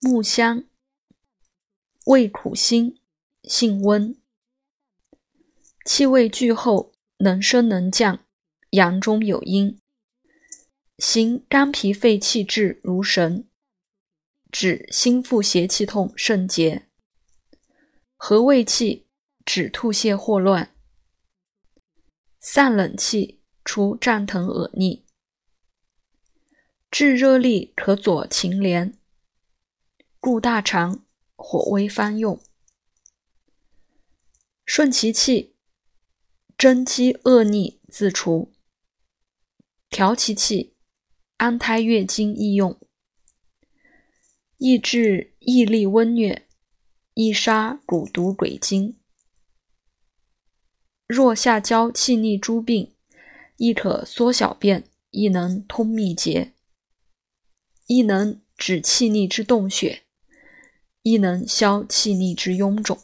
木香，味苦辛，性温，气味聚后，能升能降，阳中有阴，行肝脾肺气滞如神，指心腹邪气痛肾结，和胃气，止吐泻霍乱，散冷气，除胀疼恶逆，治热力可佐芩连。固大肠，火微方用；顺其气，真积恶逆自除；调其气，安胎月经易用。益治疫力温疟，易杀蛊毒鬼精。若下焦气逆诸病，亦可缩小便，亦能通秘结，亦能止气逆之动血。亦能消气逆之臃肿。